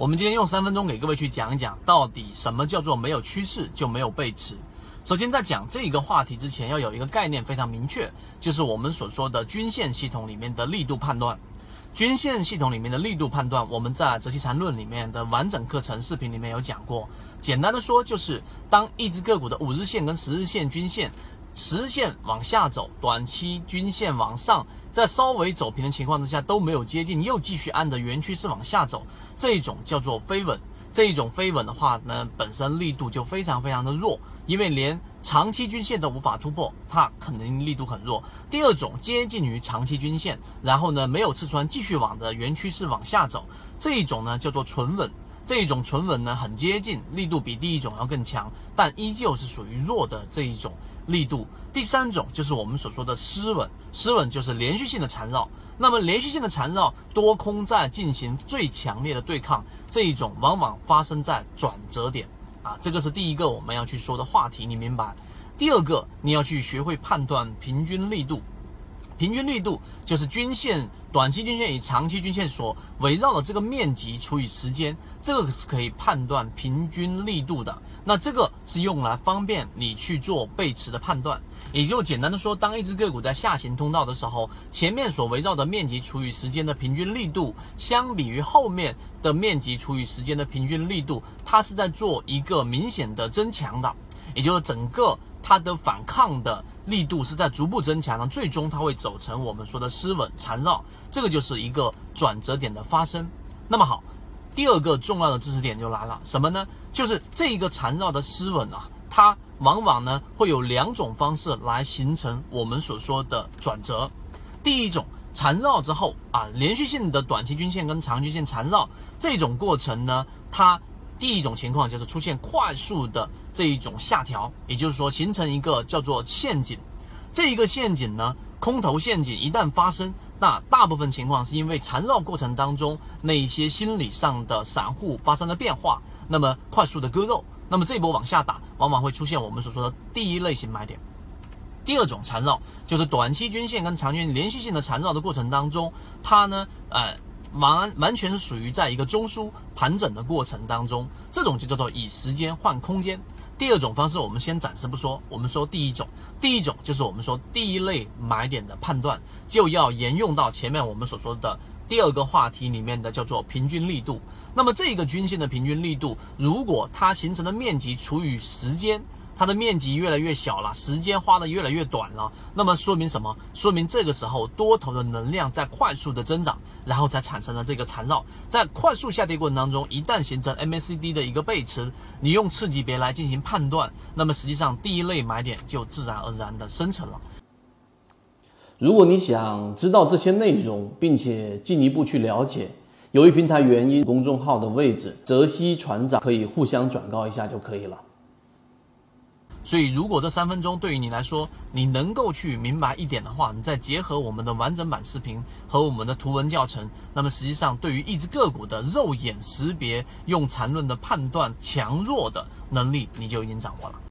我们今天用三分钟给各位去讲一讲，到底什么叫做没有趋势就没有背驰。首先，在讲这一个话题之前，要有一个概念非常明确，就是我们所说的均线系统里面的力度判断。均线系统里面的力度判断，我们在《择期缠论》里面的完整课程视频里面有讲过。简单的说，就是当一只个股的五日线跟十日线均线，十日线往下走，短期均线往上，在稍微走平的情况之下都没有接近，又继续按着原趋势往下走，这一种叫做飞稳。这一种飞稳的话呢，本身力度就非常非常的弱，因为连长期均线都无法突破，它肯定力度很弱。第二种接近于长期均线，然后呢没有刺穿，继续往着原趋势往下走，这一种呢叫做纯稳。这一种纯稳呢很接近，力度比第一种要更强，但依旧是属于弱的这一种力度。第三种就是我们所说的失稳，失稳就是连续性的缠绕。那么连续性的缠绕，多空在进行最强烈的对抗，这一种往往发生在转折点啊，这个是第一个我们要去说的话题，你明白？第二个，你要去学会判断平均力度。平均力度就是均线、短期均线与长期均线所围绕的这个面积除以时间，这个是可以判断平均力度的。那这个是用来方便你去做背驰的判断。也就简单的说，当一只个股在下行通道的时候，前面所围绕的面积除以时间的平均力度，相比于后面的面积除以时间的平均力度，它是在做一个明显的增强的，也就是整个。它的反抗的力度是在逐步增强的，最终它会走成我们说的失稳缠绕，这个就是一个转折点的发生。那么好，第二个重要的知识点就来了，什么呢？就是这一个缠绕的失稳啊，它往往呢会有两种方式来形成我们所说的转折。第一种缠绕之后啊，连续性的短期均线跟长均线缠绕这种过程呢，它。第一种情况就是出现快速的这一种下调，也就是说形成一个叫做陷阱。这一个陷阱呢，空头陷阱一旦发生，那大部分情况是因为缠绕过程当中那一些心理上的散户发生了变化，那么快速的割肉，那么这波往下打，往往会出现我们所说的第一类型买点。第二种缠绕就是短期均线跟长均连续性的缠绕的过程当中，它呢，呃。完完全是属于在一个中枢盘整的过程当中，这种就叫做以时间换空间。第二种方式我们先暂时不说，我们说第一种，第一种就是我们说第一类买点的判断，就要沿用到前面我们所说的第二个话题里面的叫做平均力度。那么这个均线的平均力度，如果它形成的面积除以时间。它的面积越来越小了，时间花的越来越短了，那么说明什么？说明这个时候多头的能量在快速的增长，然后才产生了这个缠绕。在快速下跌过程当中，一旦形成 MACD 的一个背驰，你用次级别来进行判断，那么实际上第一类买点就自然而然的生成了。如果你想知道这些内容，并且进一步去了解，由于平台原因，公众号的位置泽西船长可以互相转告一下就可以了。所以，如果这三分钟对于你来说，你能够去明白一点的话，你再结合我们的完整版视频和我们的图文教程，那么实际上对于一只个股的肉眼识别、用缠论的判断强弱的能力，你就已经掌握了。